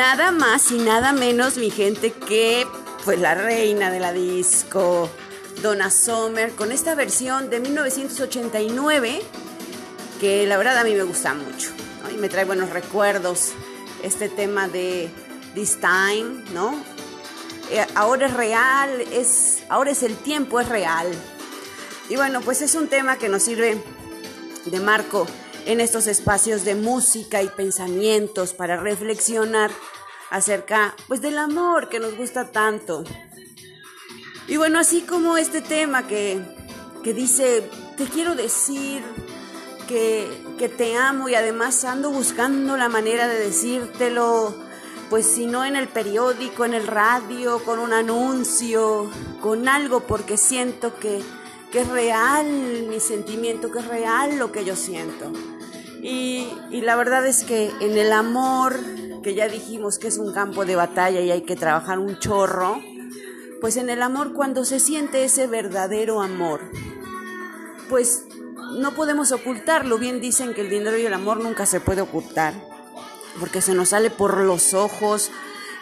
nada más y nada menos, mi gente, que pues la reina de la disco, Donna Summer, con esta versión de 1989, que la verdad a mí me gusta mucho, y me trae buenos recuerdos, este tema de This Time, ¿no? Eh, ahora es real, es, ahora es el tiempo, es real. Y bueno, pues es un tema que nos sirve de marco en estos espacios de música y pensamientos para reflexionar acerca pues del amor que nos gusta tanto. Y bueno, así como este tema que, que dice, te quiero decir que, que te amo y además ando buscando la manera de decírtelo, pues si no en el periódico, en el radio, con un anuncio, con algo, porque siento que que es real mi sentimiento, que es real lo que yo siento. Y, la verdad es que en el amor, que ya dijimos que es un campo de batalla y hay que trabajar un chorro, pues en el amor cuando se siente ese verdadero amor, pues no podemos ocultarlo. Bien dicen que el dinero y el amor nunca se puede ocultar, porque se nos sale por los ojos,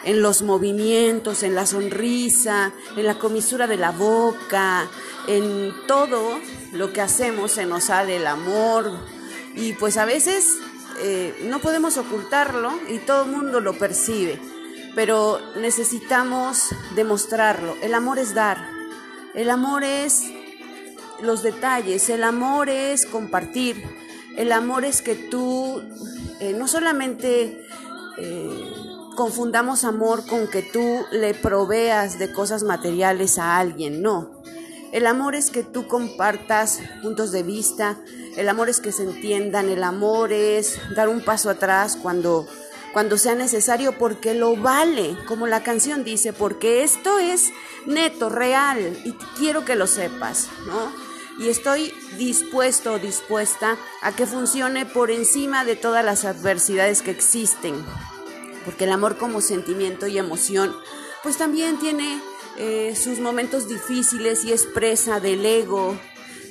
en los movimientos, en la sonrisa, en la comisura de la boca, en todo lo que hacemos se nos sale el amor y pues a veces eh, no podemos ocultarlo y todo el mundo lo percibe, pero necesitamos demostrarlo. El amor es dar, el amor es los detalles, el amor es compartir, el amor es que tú eh, no solamente... Eh, confundamos amor con que tú le proveas de cosas materiales a alguien, no. El amor es que tú compartas puntos de vista, el amor es que se entiendan, el amor es dar un paso atrás cuando, cuando sea necesario porque lo vale, como la canción dice, porque esto es neto, real y quiero que lo sepas, ¿no? Y estoy dispuesto o dispuesta a que funcione por encima de todas las adversidades que existen porque el amor como sentimiento y emoción, pues también tiene eh, sus momentos difíciles y expresa del ego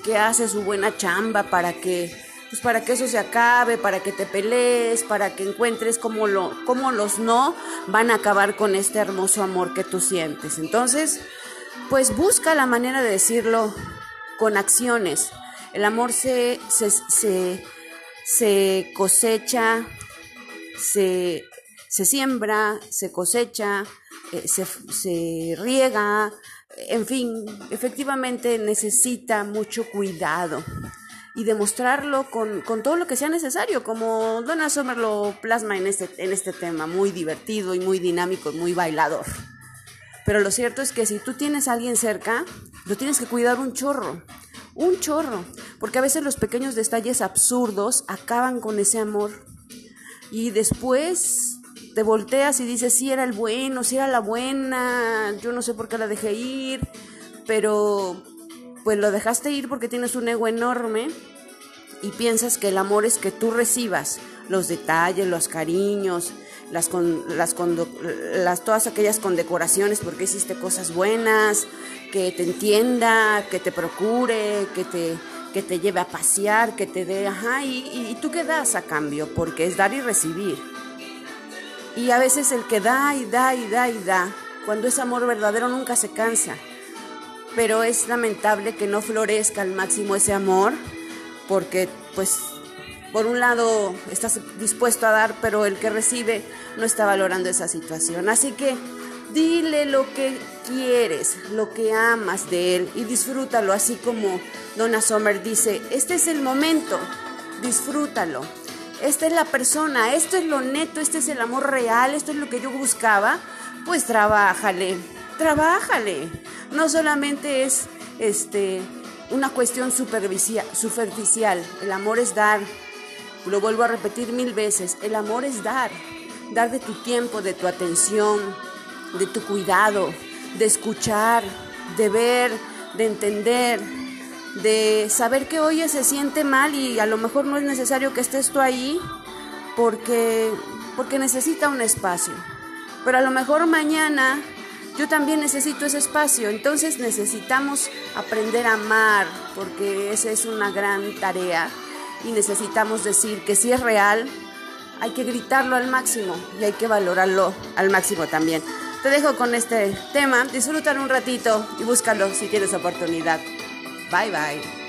que hace su buena chamba para que pues para que eso se acabe, para que te pelees, para que encuentres cómo, lo, cómo los no van a acabar con este hermoso amor que tú sientes. Entonces, pues busca la manera de decirlo con acciones. El amor se, se, se cosecha, se se siembra, se cosecha, eh, se, riega, en fin, efectivamente necesita mucho cuidado y demostrarlo con, todo lo que sea necesario, como Donna Sommer lo plasma en este, en este tema, muy divertido y muy dinámico y muy bailador. Pero lo cierto es que si tú tienes a alguien cerca, lo tienes que cuidar un chorro, un chorro, porque a veces los pequeños detalles absurdos acaban con ese amor. Y después te volteas y dices, si era el bueno, si era la buena, yo no sé por qué la dejé ir, pero pues lo dejaste ir porque tienes un ego enorme y piensas que el amor es que tú recibas los detalles, los cariños, las, con, las, las todas aquellas condecoraciones porque hiciste cosas buenas, que te entienda, que te procure, que te, que te lleve a pasear, que te dé, ajá, y, y tú qué das a cambio, porque es dar y recibir. Y a veces el que da y da y da y da, cuando es amor verdadero nunca se cansa. Pero es lamentable que no florezca al máximo ese amor, porque pues por un lado estás dispuesto a dar, pero el que recibe no está valorando esa situación. Así que dile lo que quieres, lo que amas de él y disfrútalo, así como Donna Sommer dice, este es el momento, disfrútalo esta es la persona, esto es lo neto, este es el amor real, esto es lo que yo buscaba, pues trabájale, trabájale. No solamente es este una cuestión superficial, el amor es dar. Lo vuelvo a repetir mil veces, el amor es dar, dar de tu tiempo, de tu atención, de tu cuidado, de escuchar, de ver, de entender, de saber que hoy se siente mal y a lo mejor no es necesario que estés tú ahí porque, porque necesita un espacio. Pero a lo mejor mañana yo también necesito ese espacio, entonces necesitamos aprender a amar porque esa es una gran tarea y necesitamos decir que si es real, hay que gritarlo al máximo y hay que valorarlo al máximo también. Te dejo con este tema, disfrútalo un ratito y búscalo si tienes oportunidad. Bye bye.